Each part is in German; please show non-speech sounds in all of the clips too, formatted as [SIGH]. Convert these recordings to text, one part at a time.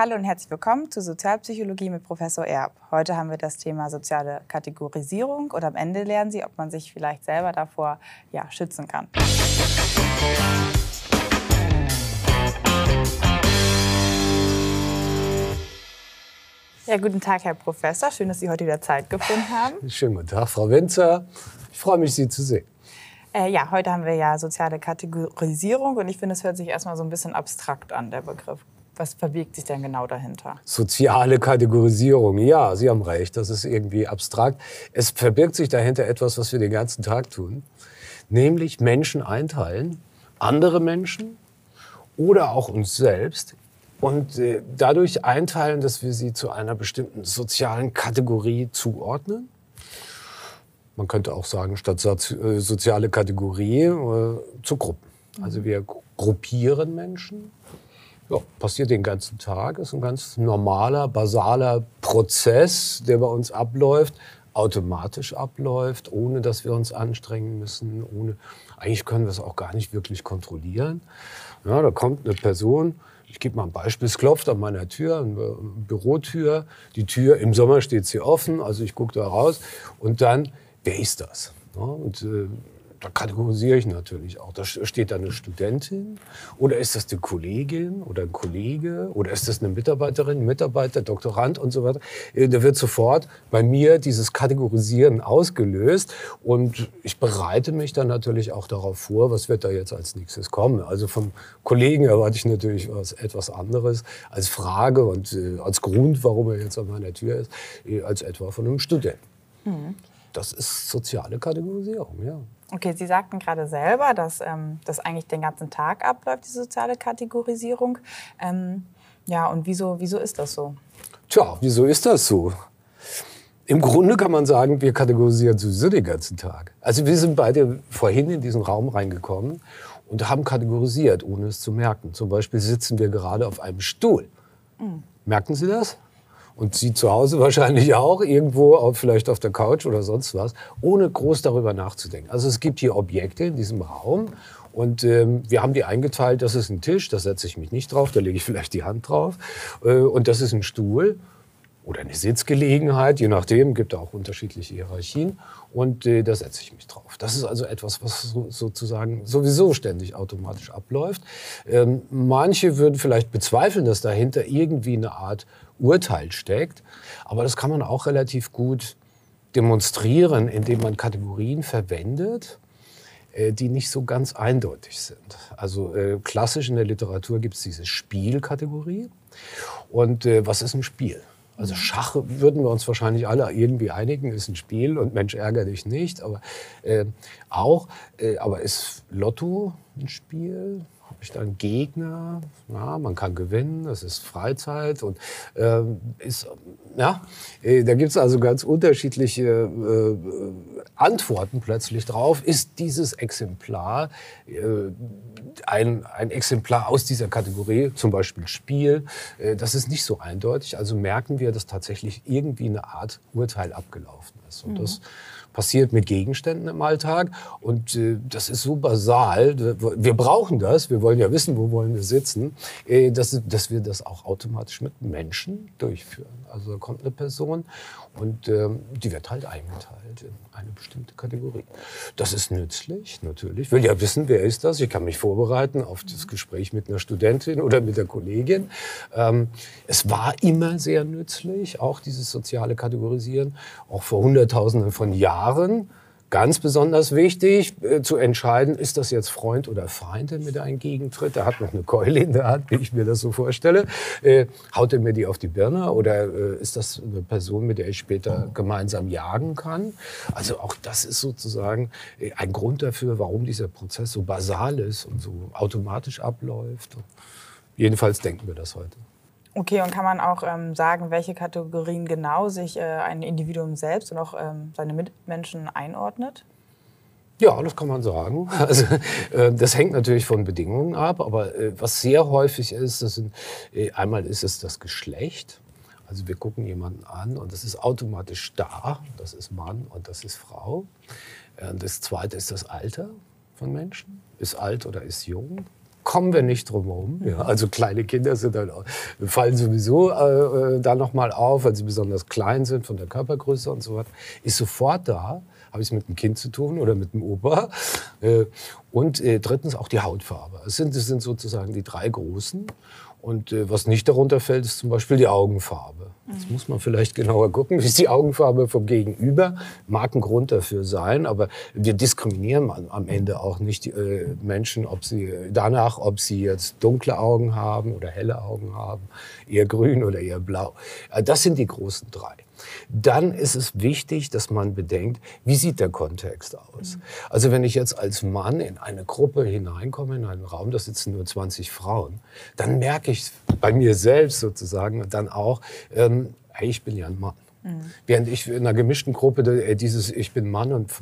Hallo und herzlich willkommen zu Sozialpsychologie mit Professor Erb. Heute haben wir das Thema soziale Kategorisierung und am Ende lernen Sie, ob man sich vielleicht selber davor ja, schützen kann. Ja, guten Tag, Herr Professor. Schön, dass Sie heute wieder Zeit gefunden haben. Schönen guten Tag, Frau Winzer. Ich freue mich, Sie zu sehen. Äh, ja, heute haben wir ja soziale Kategorisierung und ich finde, es hört sich erstmal so ein bisschen abstrakt an, der Begriff. Was verbirgt sich denn genau dahinter? Soziale Kategorisierung, ja, Sie haben recht, das ist irgendwie abstrakt. Es verbirgt sich dahinter etwas, was wir den ganzen Tag tun, nämlich Menschen einteilen, andere Menschen oder auch uns selbst und äh, dadurch einteilen, dass wir sie zu einer bestimmten sozialen Kategorie zuordnen. Man könnte auch sagen, statt äh, soziale Kategorie äh, zu Gruppen. Also wir gruppieren Menschen ja, passiert den ganzen Tag, ist ein ganz normaler, basaler Prozess, der bei uns abläuft, automatisch abläuft, ohne dass wir uns anstrengen müssen. Ohne, eigentlich können wir es auch gar nicht wirklich kontrollieren. Ja, da kommt eine Person, ich gebe mal ein Beispiel, es klopft an meiner Tür, eine Bürotür. Die Tür, im Sommer steht sie offen, also ich gucke da raus. Und dann, wer ist das? Ja, und äh, da kategorisiere ich natürlich auch. Da steht da eine Studentin oder ist das eine Kollegin oder ein Kollege oder ist das eine Mitarbeiterin, Mitarbeiter, Doktorand und so weiter. Äh, da wird sofort bei mir dieses Kategorisieren ausgelöst und ich bereite mich dann natürlich auch darauf vor, was wird da jetzt als nächstes kommen. Also vom Kollegen erwarte ich natürlich was, etwas anderes als Frage und äh, als Grund, warum er jetzt an meiner Tür ist, äh, als etwa von einem Studenten. Mhm. Das ist soziale Kategorisierung, ja. Okay, Sie sagten gerade selber, dass ähm, das eigentlich den ganzen Tag abläuft, die soziale Kategorisierung. Ähm, ja, und wieso, wieso ist das so? Tja, wieso ist das so? Im Grunde kann man sagen, wir kategorisieren sowieso den ganzen Tag. Also wir sind beide vorhin in diesen Raum reingekommen und haben kategorisiert, ohne es zu merken. Zum Beispiel sitzen wir gerade auf einem Stuhl. Mhm. Merken Sie das? Und Sie zu Hause [LAUGHS] wahrscheinlich auch, irgendwo auf, vielleicht auf der Couch oder sonst was, ohne groß darüber nachzudenken. Also es gibt hier Objekte in diesem Raum und ähm, wir haben die eingeteilt, das ist ein Tisch, da setze ich mich nicht drauf, da lege ich [LAUGHS] vielleicht die Hand drauf. Äh, und das ist ein Stuhl oder eine Sitzgelegenheit, je nachdem, gibt auch unterschiedliche Hierarchien und äh, da setze ich mich drauf. Das ist also etwas, was so, sozusagen sowieso ständig automatisch abläuft. Ähm, manche würden vielleicht bezweifeln, dass dahinter irgendwie eine Art Urteil steckt, aber das kann man auch relativ gut demonstrieren, indem man Kategorien verwendet, äh, die nicht so ganz eindeutig sind. Also äh, klassisch in der Literatur gibt es diese Spielkategorie. Und äh, was ist ein Spiel? Also Schach würden wir uns wahrscheinlich alle irgendwie einigen, ist ein Spiel und Mensch ärgere dich nicht, aber äh, auch. Äh, aber ist Lotto ein Spiel? Habe ich da einen Gegner? Ja, man kann gewinnen, das ist Freizeit und äh, ist, ja, äh, da gibt es also ganz unterschiedliche äh, Antworten plötzlich drauf. Ist dieses Exemplar äh, ein, ein Exemplar aus dieser Kategorie, zum Beispiel Spiel? Äh, das ist nicht so eindeutig. Also merken wir, dass tatsächlich irgendwie eine Art Urteil abgelaufen ist. Und mhm. das passiert mit Gegenständen im Alltag. Und äh, das ist so basal. Wir brauchen das. Wir wollen ja wissen, wo wollen wir sitzen. Äh, dass, dass wir das auch automatisch mit Menschen durchführen. Also da kommt eine Person und ähm, die wird halt eingeteilt in eine bestimmte Kategorie. Das ist nützlich, natürlich. Ich will ja wissen, wer ist das. Ich kann mich vorbereiten auf das Gespräch mit einer Studentin oder mit der Kollegin. Ähm, es war immer sehr nützlich, auch dieses soziale Kategorisieren. Auch vor Hunderttausenden von Jahren Ganz besonders wichtig äh, zu entscheiden, ist das jetzt Freund oder Feind, der mir da entgegentritt. Der hat noch eine Keule in der Hand, wie ich mir das so vorstelle. Äh, haut er mir die auf die Birne oder äh, ist das eine Person, mit der ich später gemeinsam jagen kann? Also auch das ist sozusagen äh, ein Grund dafür, warum dieser Prozess so basal ist und so automatisch abläuft. Jedenfalls denken wir das heute. Okay, und kann man auch ähm, sagen, welche Kategorien genau sich äh, ein Individuum selbst und auch ähm, seine Mitmenschen einordnet? Ja, das kann man sagen. [LAUGHS] Also, äh, das hängt natürlich von Bedingungen ab, aber äh, was sehr häufig ist, das sind, äh, einmal ist es das Geschlecht. Also wir gucken jemanden an und das ist automatisch da. Das ist Mann und das ist Frau. Äh, das zweite ist das Alter von Menschen. Ist alt oder ist jung kommen wir nicht drum herum. Ja, also kleine Kinder sind dann, fallen sowieso äh, äh da nochmal auf, weil sie besonders klein sind von der Körpergröße und so weiter. Ist sofort da. Habe ich es mit dem Kind zu tun oder mit dem Opa? Äh, und äh, drittens auch die Hautfarbe. Es sind, es sind sozusagen die drei großen. Und äh, was nicht darunter fällt, ist zum Beispiel die Augenfarbe. Jetzt muss man vielleicht genauer gucken, [LAUGHS] wie ist die Augenfarbe vom Gegenüber. Mag ein Grund dafür sein, aber wir diskriminieren am Ende auch nicht die äh, Menschen, ob sie danach, ob sie jetzt dunkle Augen haben oder helle Augen haben, eher grün oder eher blau. Äh, das sind die großen drei dann ist es wichtig, dass man bedenkt, wie sieht der Kontext aus. Mhm. Also wenn ich jetzt als Mann in eine Gruppe hineinkomme, in einen Raum, da sitzen nur 20 Frauen, dann merke ich bei mir selbst sozusagen dann auch, ähm, hey, ich bin ja ein Mann. Mhm. Während ich in einer gemischten Gruppe äh, dieses Ich bin Mann und,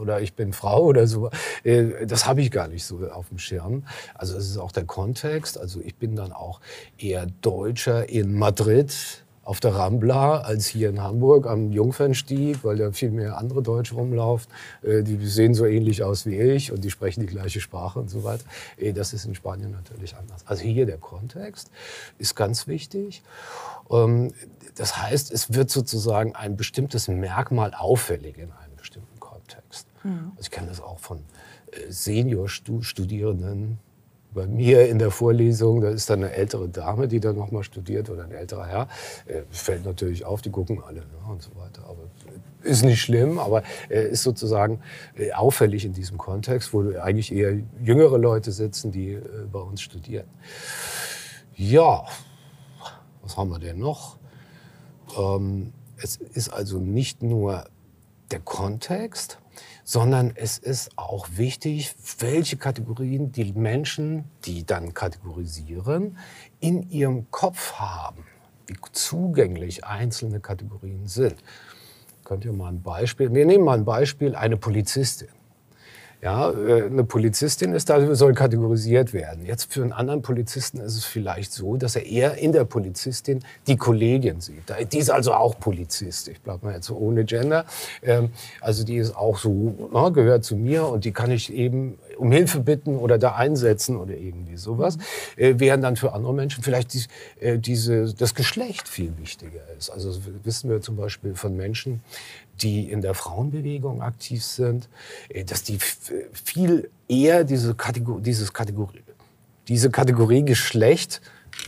oder ich bin Frau oder so, äh, das habe ich gar nicht so auf dem Schirm. Also es ist auch der Kontext. Also ich bin dann auch eher Deutscher in Madrid auf der Rambla als hier in Hamburg am Jungfernstieg, weil da viel mehr andere Deutsche rumlaufen. Äh, die sehen so ähnlich aus wie ich und die sprechen die gleiche Sprache und so weiter. Äh, das ist in Spanien natürlich anders. Also hier der Kontext ist ganz wichtig. Ähm, das heißt, es wird sozusagen ein bestimmtes Merkmal auffällig in einem bestimmten Kontext. Mhm. Also ich kenne das auch von äh, Senior-Studierenden, bei mir in der Vorlesung, da ist dann eine ältere Dame, die dann nochmal studiert oder ein älterer Herr. Äh, fällt natürlich auf, die gucken alle ne, und so weiter. Aber ist nicht schlimm, aber äh, ist sozusagen äh, auffällig in diesem Kontext, wo eigentlich eher jüngere Leute sitzen, die äh, bei uns studieren. Ja, was haben wir denn noch? Ähm, es ist also nicht nur der Kontext, sondern es ist auch wichtig, welche Kategorien die Menschen, die dann kategorisieren, in ihrem Kopf haben, wie zugänglich einzelne Kategorien sind. Könnt ihr mal ein Beispiel, wir nehmen mal ein Beispiel, eine Polizistin. Ja, äh, eine Polizistin ist da, soll kategorisiert werden. Jetzt für einen anderen Polizisten ist es vielleicht so, dass er eher in der Polizistin die Kollegin sieht. Die ist also auch Polizist. Ich bleibe mal jetzt so ohne Gender. Ähm, also die ist auch so, ne, gehört zu mir und die kann ich eben um Hilfe bitten oder da einsetzen oder irgendwie sowas. Äh, während dann für andere Menschen vielleicht die, äh, diese, das Geschlecht viel wichtiger ist. Also wissen wir zum Beispiel von Menschen, die in der Frauenbewegung aktiv sind, äh, dass die viel eher diese Kategorie, dieses Kategorie, diese Kategorie Geschlecht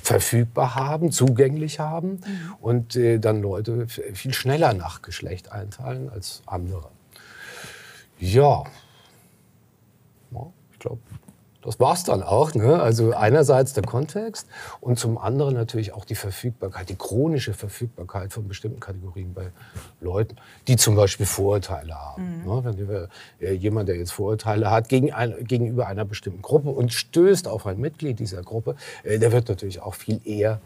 verfügbar haben, zugänglich haben mhm. und äh, dann Leute viel schneller nach Geschlecht einteilen als andere. Ja, ja ich glaube, das war's dann auch. Ne? Also einerseits der Kontext und zum anderen natürlich auch die Verfügbarkeit, die chronische Verfügbarkeit von bestimmten Kategorien bei Leuten, die zum Beispiel Vorurteile haben. Mhm. Ne? Wenn wir, äh, jemand, der jetzt Vorurteile hat gegen ein, gegenüber einer bestimmten Gruppe und stößt auf ein Mitglied dieser Gruppe, äh, der wird natürlich auch viel eher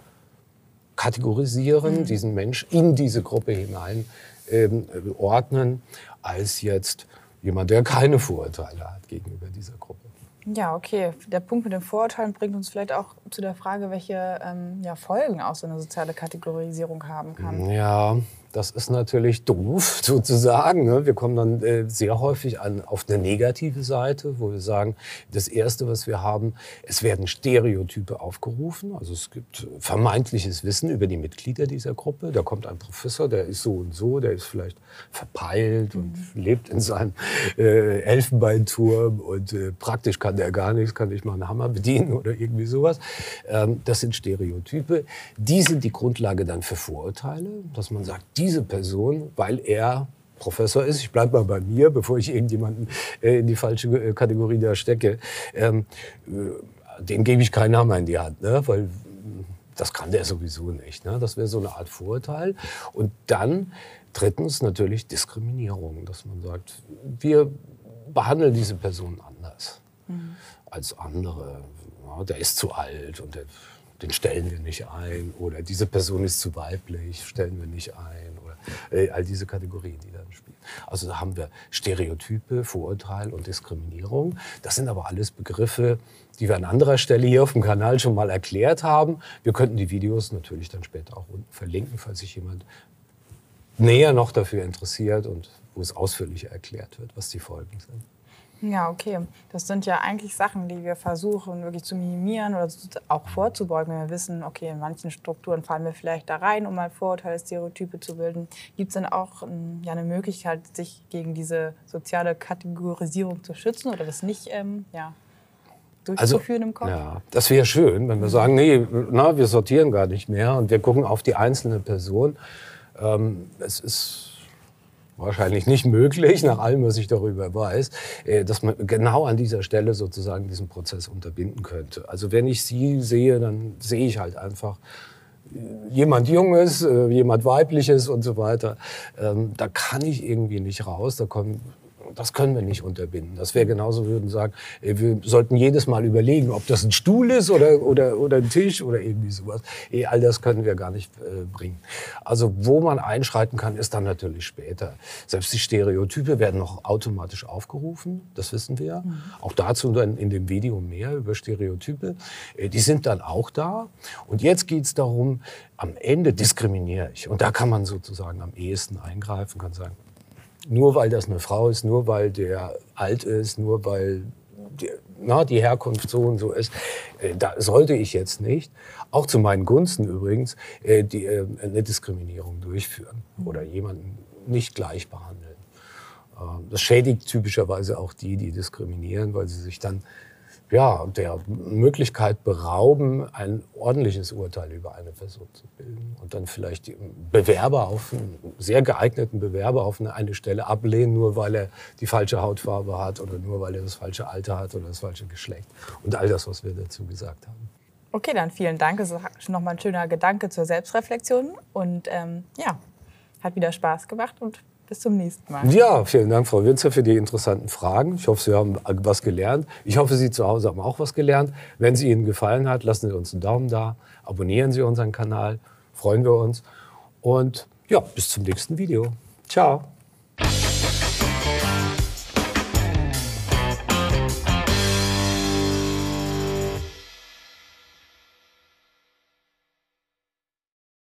kategorisieren, mhm. diesen Mensch in diese Gruppe hinein ähm, ordnen, als jetzt jemand, der keine Vorurteile hat gegenüber dieser Gruppe. Ja, okay. Der Punkt mit den Vorurteilen bringt uns vielleicht auch zu der Frage, welche ähm, ja, Folgen auch so eine soziale Kategorisierung haben kann. Ja, das ist natürlich doof [LAUGHS] sozusagen. Ne? Wir kommen dann äh, sehr häufig an, auf eine negative Seite, wo wir sagen, das Erste, was wir haben, es werden Stereotype aufgerufen. Also es gibt vermeintliches Wissen über die Mitglieder dieser Gruppe. Da kommt ein Professor, der ist so und so, der ist vielleicht verpeilt und mhm. lebt in seinem äh, Elfenbeinturm und äh, praktisch kann der gar nichts, kann nicht mal einen Hammer bedienen oder irgendwie sowas. Ähm, das sind Stereotype. Die sind die Grundlage dann für Vorurteile, dass man sagt, diese Person, weil er Professor ist, ich bleibe mal bei mir, bevor ich irgendjemanden äh, in die falsche äh, Kategorie da stecke, ähm, äh, dem gebe ich keinen Hammer in die Hand, ne? weil das kann der sowieso nicht. Ne? Das wäre so eine Art Vorurteil. Und dann drittens natürlich Diskriminierung, dass man sagt, wir behandeln diese Person anders mhm. als andere. Ja, der ist zu alt und der den stellen wir nicht ein oder diese Person ist zu weiblich, stellen wir nicht ein äh, all diese Kategorien, die dann spielen. Also da haben wir Stereotype, Vorurteil und Diskriminierung. Das sind aber alles Begriffe, die wir an anderer Stelle hier auf dem Kanal schon mal erklärt haben. Wir könnten die Videos natürlich dann später auch unten verlinken, falls sich jemand näher noch dafür interessiert und wo es ausführlicher erklärt wird, was die Folgen sind. Ja, okay. Das sind ja eigentlich Sachen, die wir versuchen wirklich zu minimieren oder auch vorzubeugen, wenn wir wissen, okay, in manchen Strukturen fallen wir vielleicht da rein, um mal Vorurteile, Stereotype zu bilden. Gibt es dann auch ähm, ja, eine Möglichkeit, sich gegen diese soziale Kategorisierung zu schützen oder das nicht ähm, ja, durchzuführen also, im Kopf? Ja, das wäre schön, wenn wir sagen, nee, na, wir sortieren gar nicht mehr und wir gucken auf die einzelne Person. Ähm, es ist wahrscheinlich nicht möglich, nach allem, was ich darüber weiß, äh, dass man genau an dieser Stelle sozusagen diesen Prozess unterbinden könnte. Also wenn ich sie sehe, dann sehe ich halt einfach äh, jemand Junges, äh, jemand Weibliches und so weiter. Ähm, da kann ich irgendwie nicht raus. Da kommen das können wir nicht unterbinden. Das wäre genauso, würden sagen, wir sollten jedes Mal überlegen, ob das ein Stuhl ist oder, oder, oder ein Tisch oder irgendwie sowas. All das können wir gar nicht äh, bringen. Also wo man einschreiten kann, ist dann natürlich später. Selbst die Stereotype werden noch automatisch aufgerufen, das wissen wir. Mhm. Auch dazu dann in dem Video mehr über Stereotype. Äh, die sind dann auch da. Und jetzt geht es darum, am Ende diskriminiere ich. Und da kann man sozusagen am ehesten eingreifen, kann sagen, nur weil das eine Frau ist, nur weil der alt ist, nur weil die, na, die Herkunft so und so ist, äh, da sollte ich jetzt nicht, auch zu meinen Gunsten übrigens, äh, die, äh, eine Diskriminierung durchführen oder jemanden nicht gleich behandeln. Ähm, das schädigt typischerweise auch die, die diskriminieren, weil sie sich dann ja, der Möglichkeit berauben, ein ordentliches Urteil über eine Person zu bilden und dann vielleicht Bewerber auf einen sehr geeigneten Bewerber auf eine Stelle ablehnen, nur weil er die falsche Hautfarbe hat oder nur weil er das falsche Alter hat oder das falsche Geschlecht und all das, was wir dazu gesagt haben. Okay, dann vielen Dank. Das ist nochmal ein schöner Gedanke zur Selbstreflexion und ähm, ja, hat wieder Spaß gemacht und bis zum nächsten Mal. Ja, vielen Dank, Frau Winzer, für die interessanten Fragen. Ich hoffe, Sie haben was gelernt. Ich hoffe, Sie zu Hause haben auch was gelernt. Wenn es Ihnen gefallen hat, lassen Sie uns einen Daumen da, abonnieren Sie unseren Kanal, freuen wir uns. Und ja, bis zum nächsten Video. Ciao.